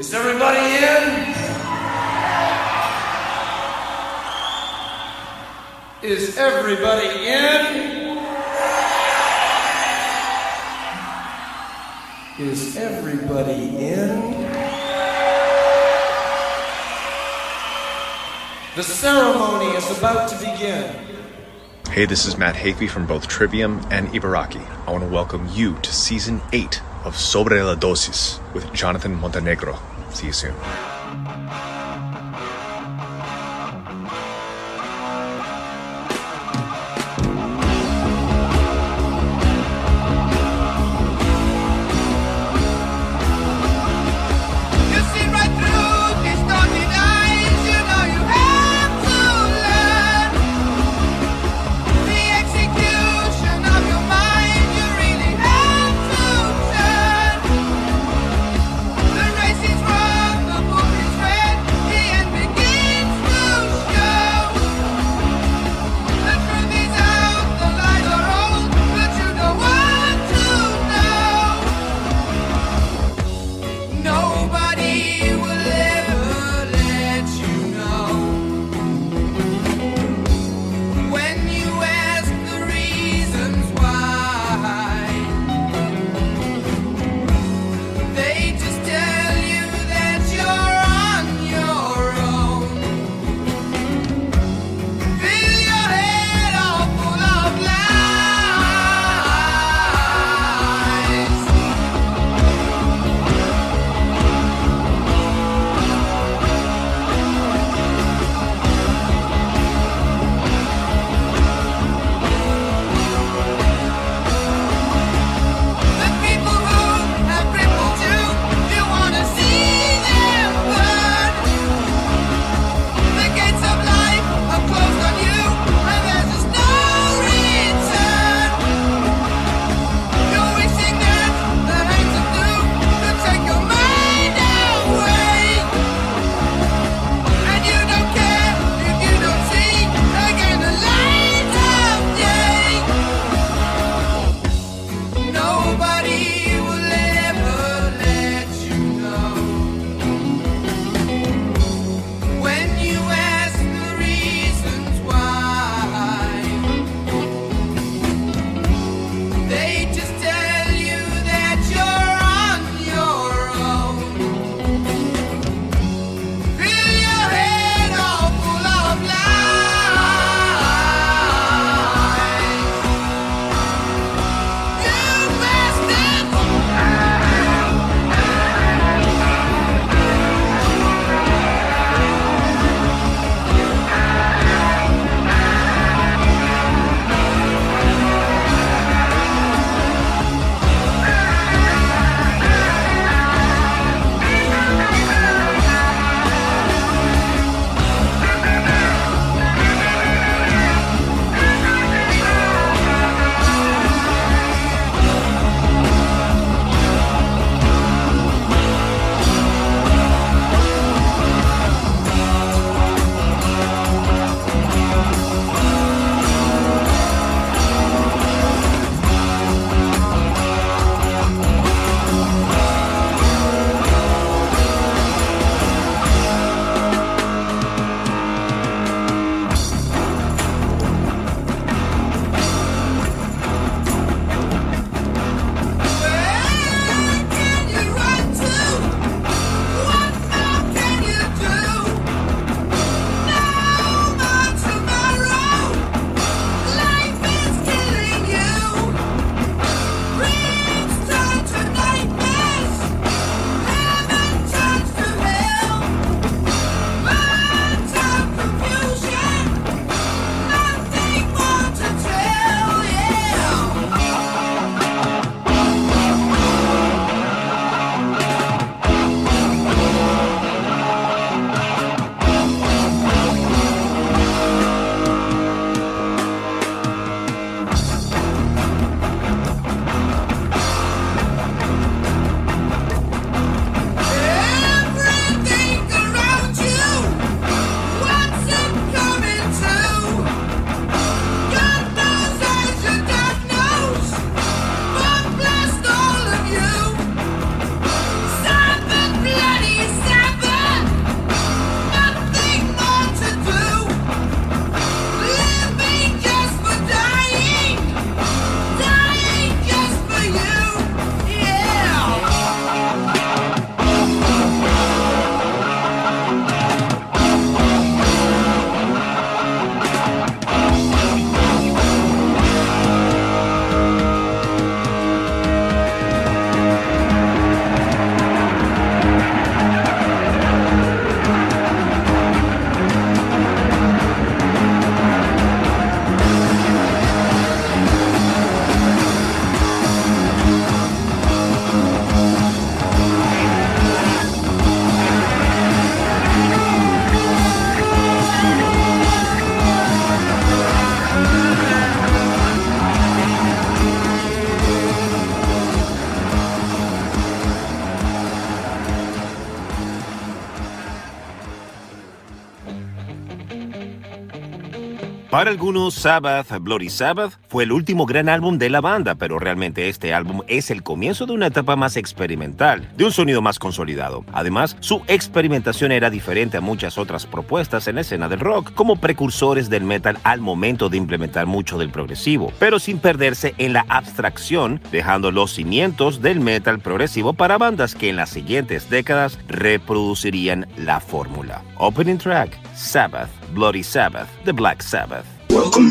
Is everybody in? Is everybody in? Is everybody in? The ceremony is about to begin. Hey, this is Matt Hafey from both Trivium and Ibaraki. I want to welcome you to season 8 of Sobre la Dosis with Jonathan Montenegro. See you soon. Para algunos, Sabbath, Bloody Sabbath, fue el último gran álbum de la banda, pero realmente este álbum es el comienzo de una etapa más experimental, de un sonido más consolidado. Además, su experimentación era diferente a muchas otras propuestas en la escena del rock, como precursores del metal al momento de implementar mucho del progresivo, pero sin perderse en la abstracción, dejando los cimientos del metal progresivo para bandas que en las siguientes décadas reproducirían la fórmula. Opening track, Sabbath, Bloody Sabbath, The Black Sabbath. Welcome.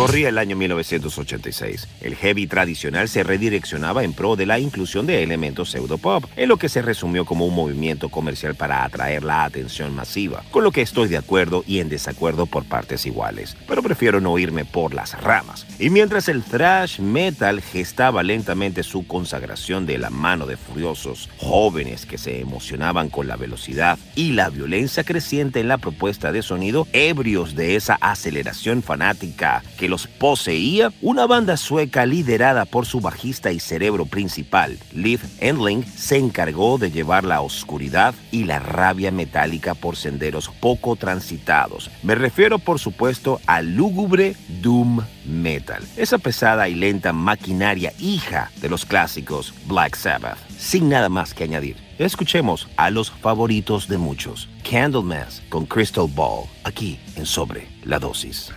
Corría el año 1986. El heavy tradicional se redireccionaba en pro de la inclusión de elementos pseudopop, en lo que se resumió como un movimiento comercial para atraer la atención masiva, con lo que estoy de acuerdo y en desacuerdo por partes iguales, pero prefiero no irme por las ramas. Y mientras el thrash metal gestaba lentamente su consagración de la mano de furiosos jóvenes que se emocionaban con la velocidad y la violencia creciente en la propuesta de sonido, ebrios de esa aceleración fanática que los poseía, una banda sueca liderada por su bajista y cerebro principal, Liv Endling, se encargó de llevar la oscuridad y la rabia metálica por senderos poco transitados. Me refiero, por supuesto, al lúgubre Doom Metal, esa pesada y lenta maquinaria hija de los clásicos Black Sabbath. Sin nada más que añadir, escuchemos a los favoritos de muchos, Candlemass con Crystal Ball, aquí en Sobre la Dosis.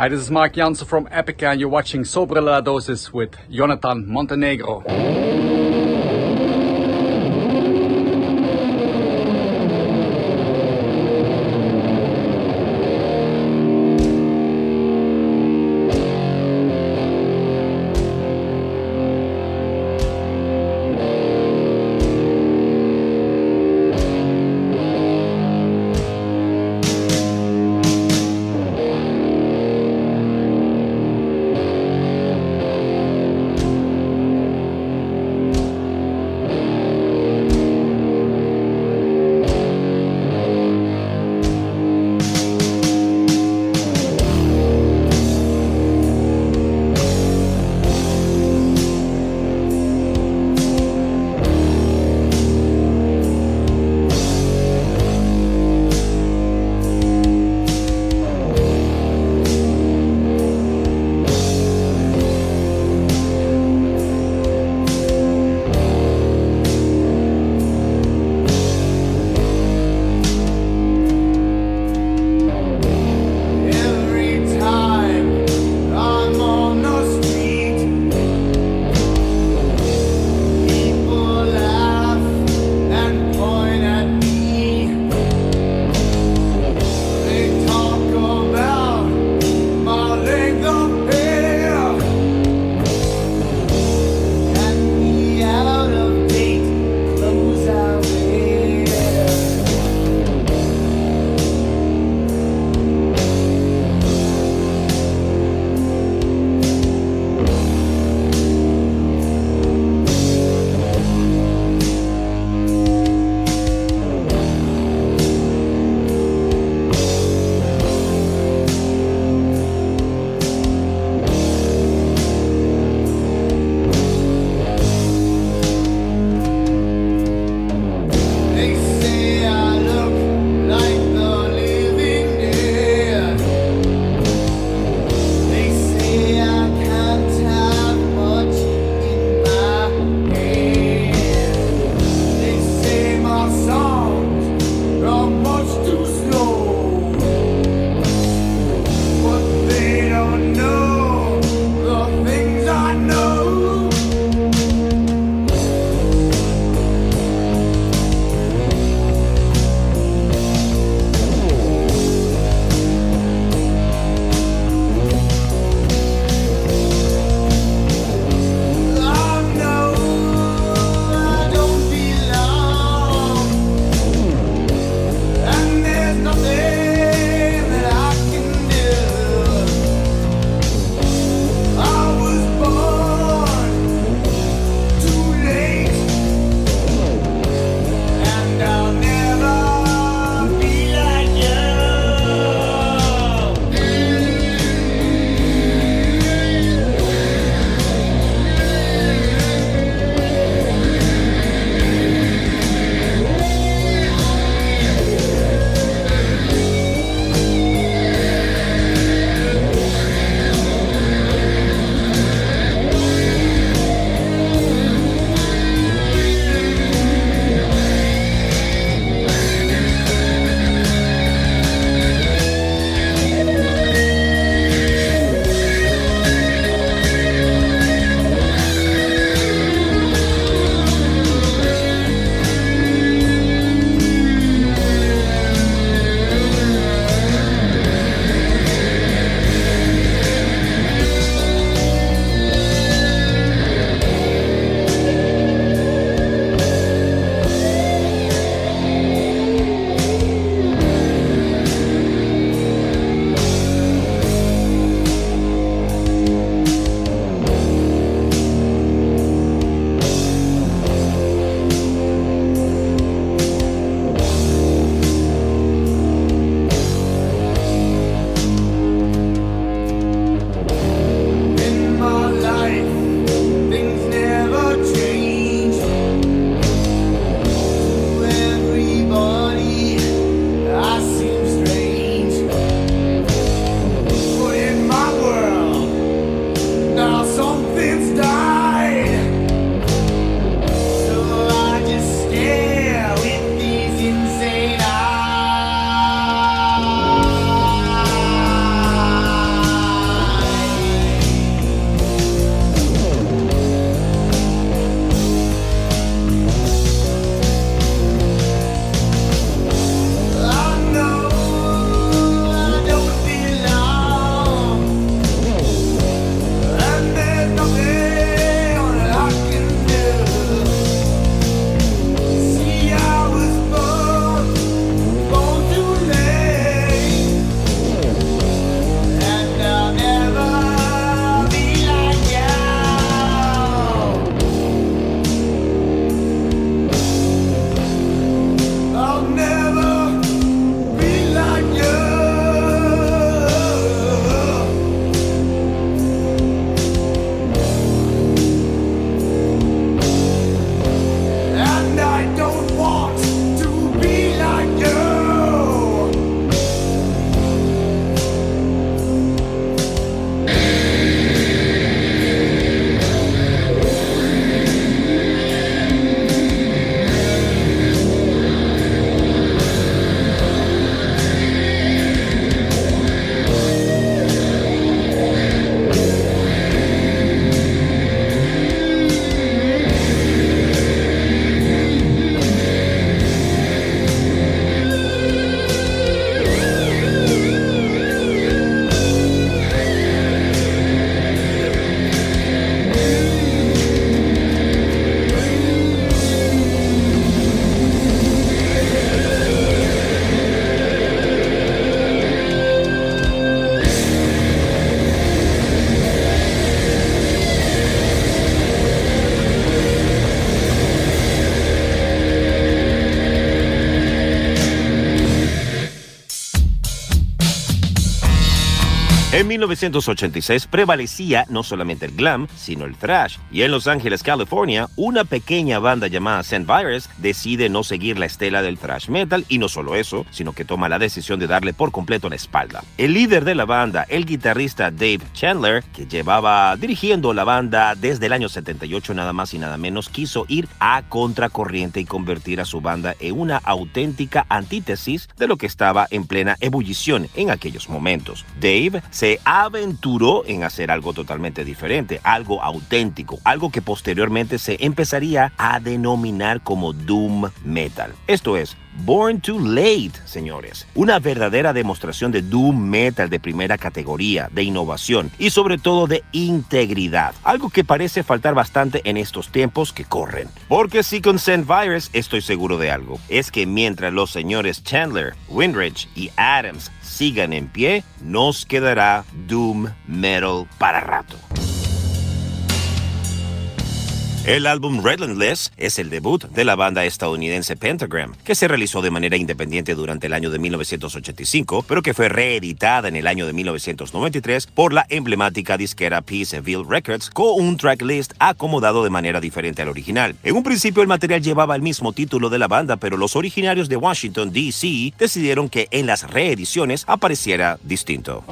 Hi, this is Mark Janssen from Epica, and you're watching Sobre la Dosis with Jonathan Montenegro. 1986 prevalecía no solamente el glam, sino el thrash. Y en Los Ángeles, California, una pequeña banda llamada St. Virus decide no seguir la estela del thrash metal y no solo eso, sino que toma la decisión de darle por completo la espalda. El líder de la banda, el guitarrista Dave Chandler, que llevaba dirigiendo la banda desde el año 78 nada más y nada menos, quiso ir a contracorriente y convertir a su banda en una auténtica antítesis de lo que estaba en plena ebullición en aquellos momentos. Dave se aventuró en hacer algo totalmente diferente, algo auténtico, algo que posteriormente se empezaría a denominar como Doom Metal. Esto es, Born Too Late, señores. Una verdadera demostración de doom metal de primera categoría, de innovación y sobre todo de integridad. Algo que parece faltar bastante en estos tiempos que corren. Porque si con Send Virus estoy seguro de algo, es que mientras los señores Chandler, Windridge y Adams sigan en pie, nos quedará doom metal para rato. El álbum Redlandless es el debut de la banda estadounidense Pentagram, que se realizó de manera independiente durante el año de 1985, pero que fue reeditada en el año de 1993 por la emblemática disquera Peaceville Records con un tracklist acomodado de manera diferente al original. En un principio el material llevaba el mismo título de la banda, pero los originarios de Washington, D.C. decidieron que en las reediciones apareciera distinto.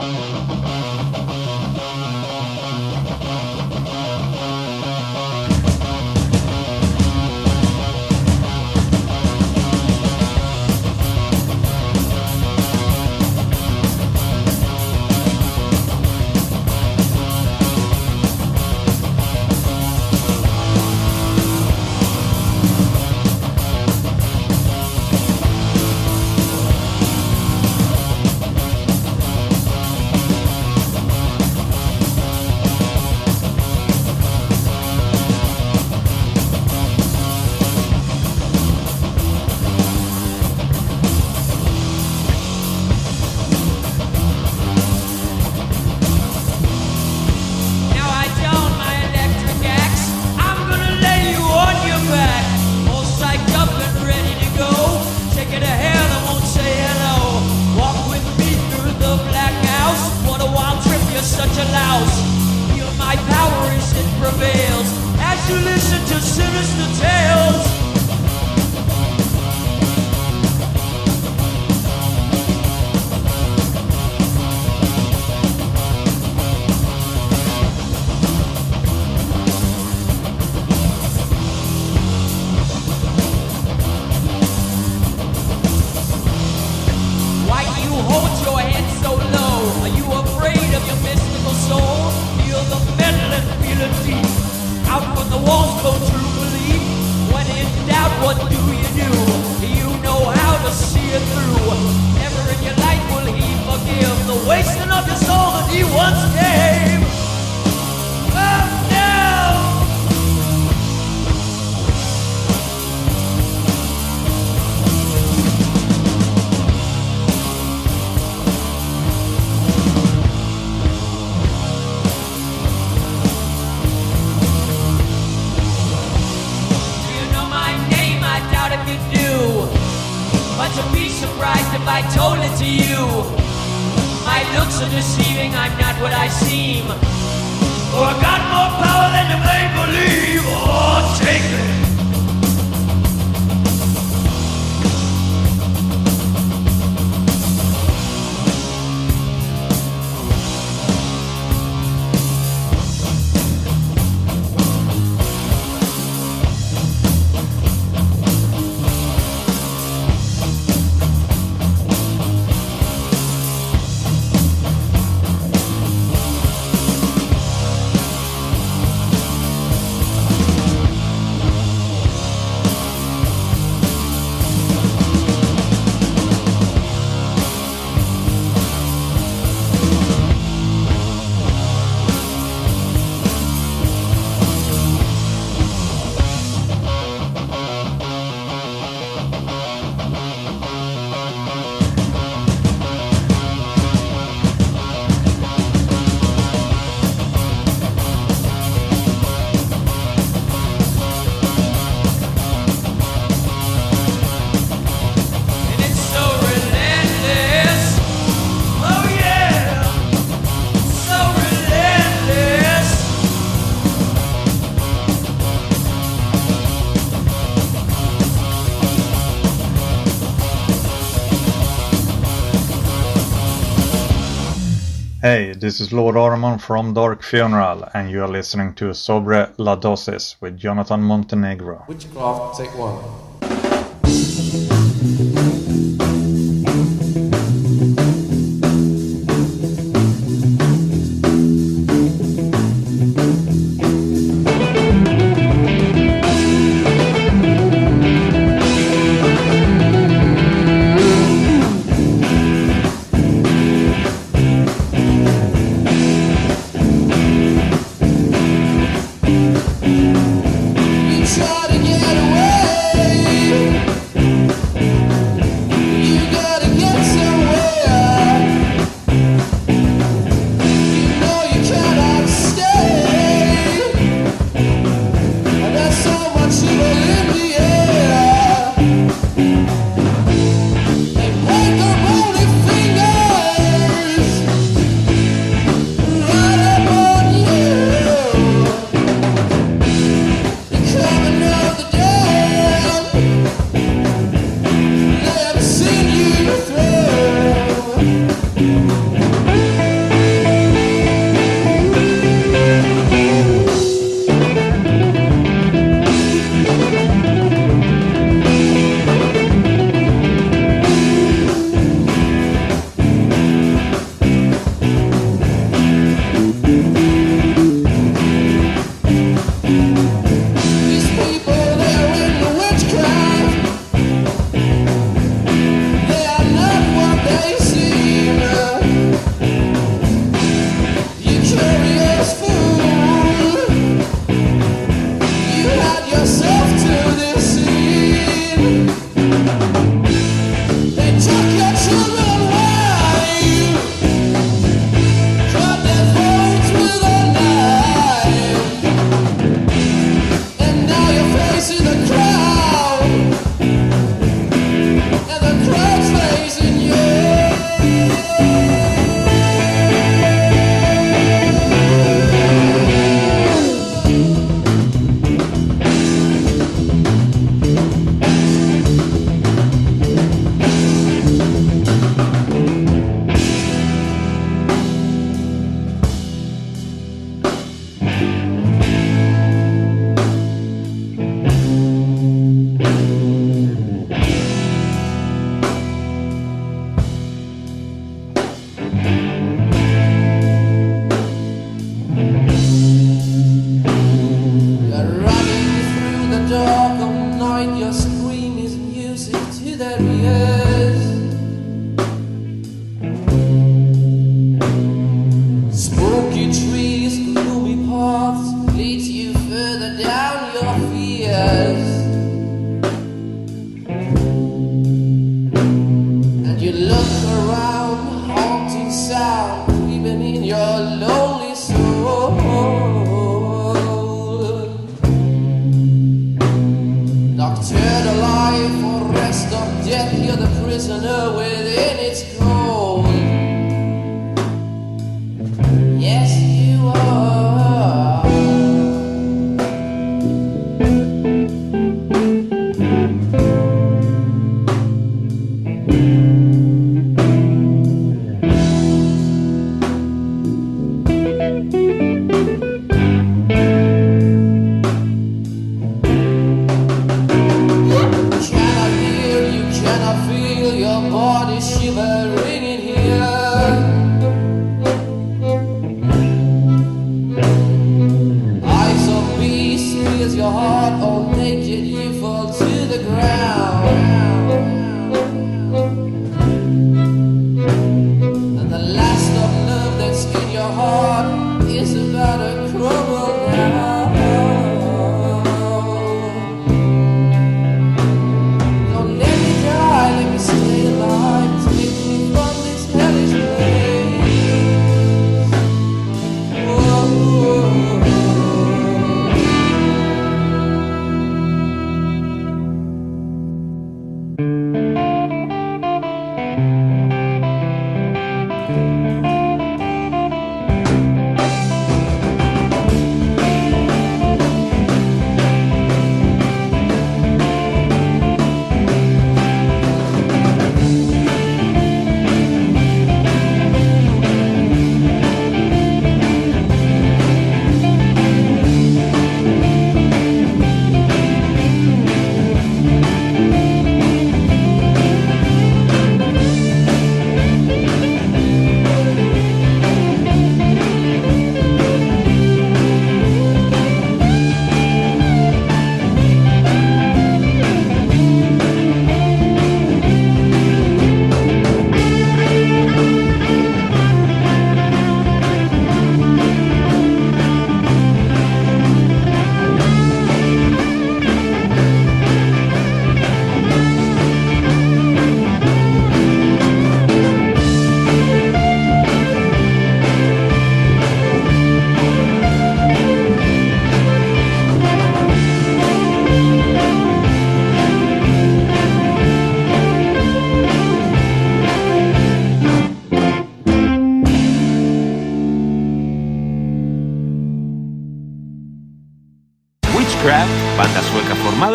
this is Lord Ormon from Dark Funeral, and you are listening to Sobre la Dosis with Jonathan Montenegro. Witchcraft, take one.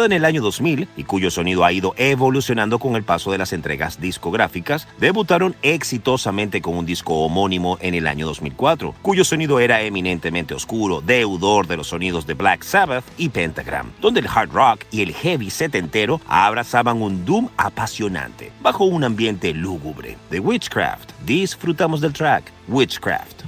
En el año 2000 y cuyo sonido ha ido evolucionando con el paso de las entregas discográficas, debutaron exitosamente con un disco homónimo en el año 2004, cuyo sonido era eminentemente oscuro, deudor de los sonidos de Black Sabbath y Pentagram, donde el hard rock y el heavy setentero abrazaban un doom apasionante, bajo un ambiente lúgubre. De Witchcraft, disfrutamos del track Witchcraft.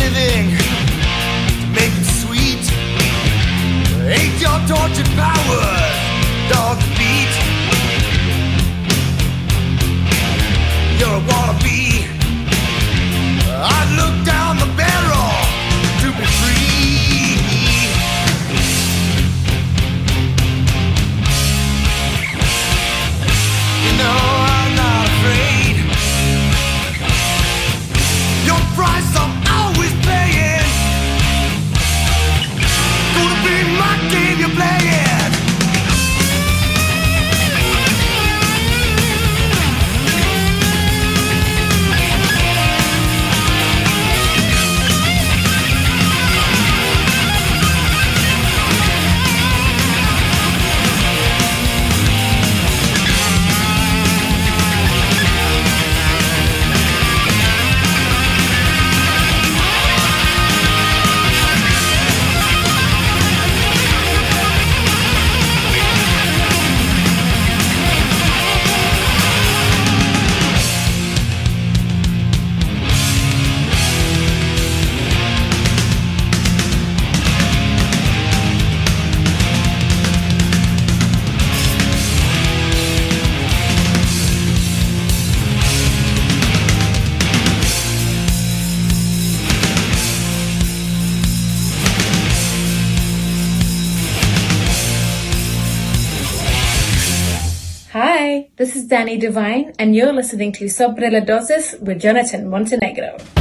Living, make it sweet. Ain't your tortured power, Danny Devine, and you're listening to Sobre Dosis with Jonathan Montenegro.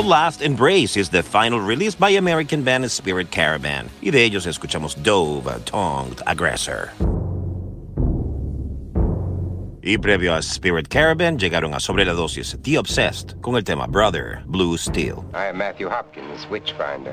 The Last Embrace is the final release by American band Spirit Caravan. Y de ellos escuchamos Dove, Tongued Aggressor. Y previo a Spirit Caravan llegaron a sobre la dosis The Obsessed con el tema Brother, Blue Steel. I am Matthew Hopkins, Witchfinder.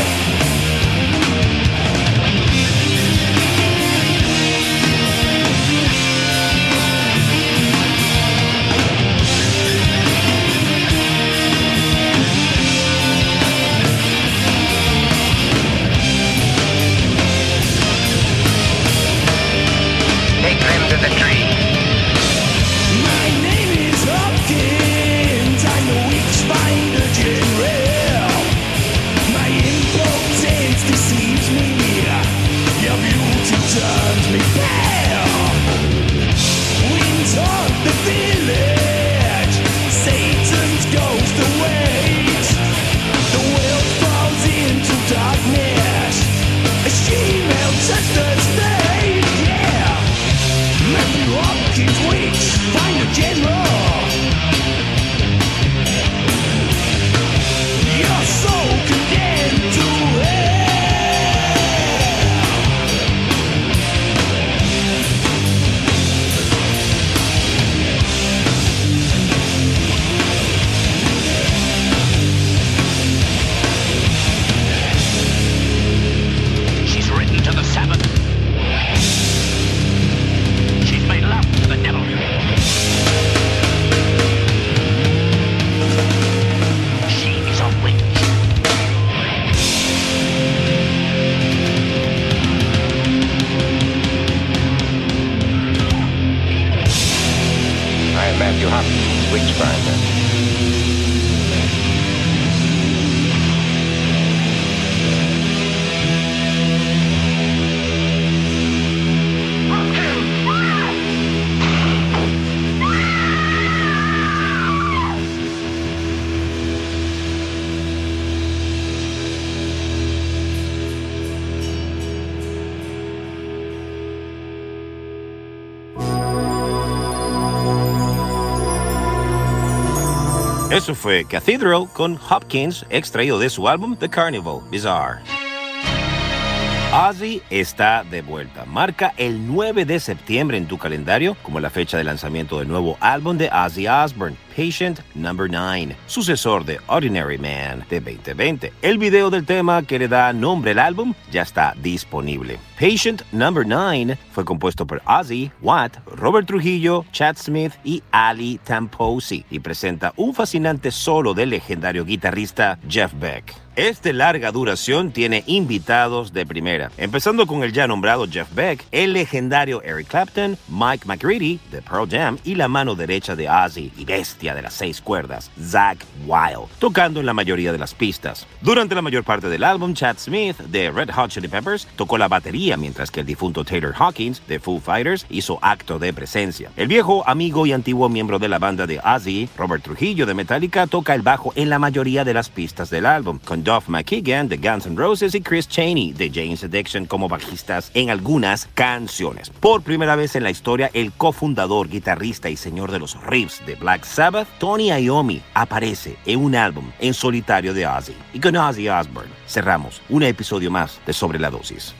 Bye. Eso fue Cathedral con Hopkins, extraído de su álbum The Carnival Bizarre. Ozzy está de vuelta. Marca el 9 de septiembre en tu calendario como la fecha de lanzamiento del nuevo álbum de Ozzy Osbourne, Patient Number 9, sucesor de Ordinary Man de 2020. El video del tema que le da nombre al álbum ya está disponible. Patient Number 9 fue compuesto por Ozzy, Watt, Robert Trujillo, Chad Smith y Ali Tamposi y presenta un fascinante solo del legendario guitarrista Jeff Beck. Este larga duración tiene invitados de primera, empezando con el ya nombrado Jeff Beck, el legendario Eric Clapton, Mike McCready de Pearl Jam y la mano derecha de Ozzy y de las seis cuerdas, Zach Wild, tocando en la mayoría de las pistas. Durante la mayor parte del álbum, Chad Smith de Red Hot Chili Peppers tocó la batería mientras que el difunto Taylor Hawkins de Foo Fighters hizo acto de presencia. El viejo amigo y antiguo miembro de la banda de Ozzy, Robert Trujillo de Metallica, toca el bajo en la mayoría de las pistas del álbum, con Duff McKagan de Guns N' Roses y Chris Chaney de James Addiction como bajistas en algunas canciones. Por primera vez en la historia, el cofundador, guitarrista y señor de los riffs de Black Sabbath, Tony Iommi, aparece en un álbum en solitario de Ozzy. Y con Ozzy Osbourne cerramos un episodio más de Sobre la Dosis.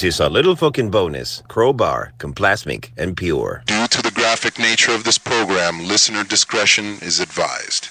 This is a little fucking bonus. Crowbar, Complasmic, and Pure. Due to the graphic nature of this program, listener discretion is advised.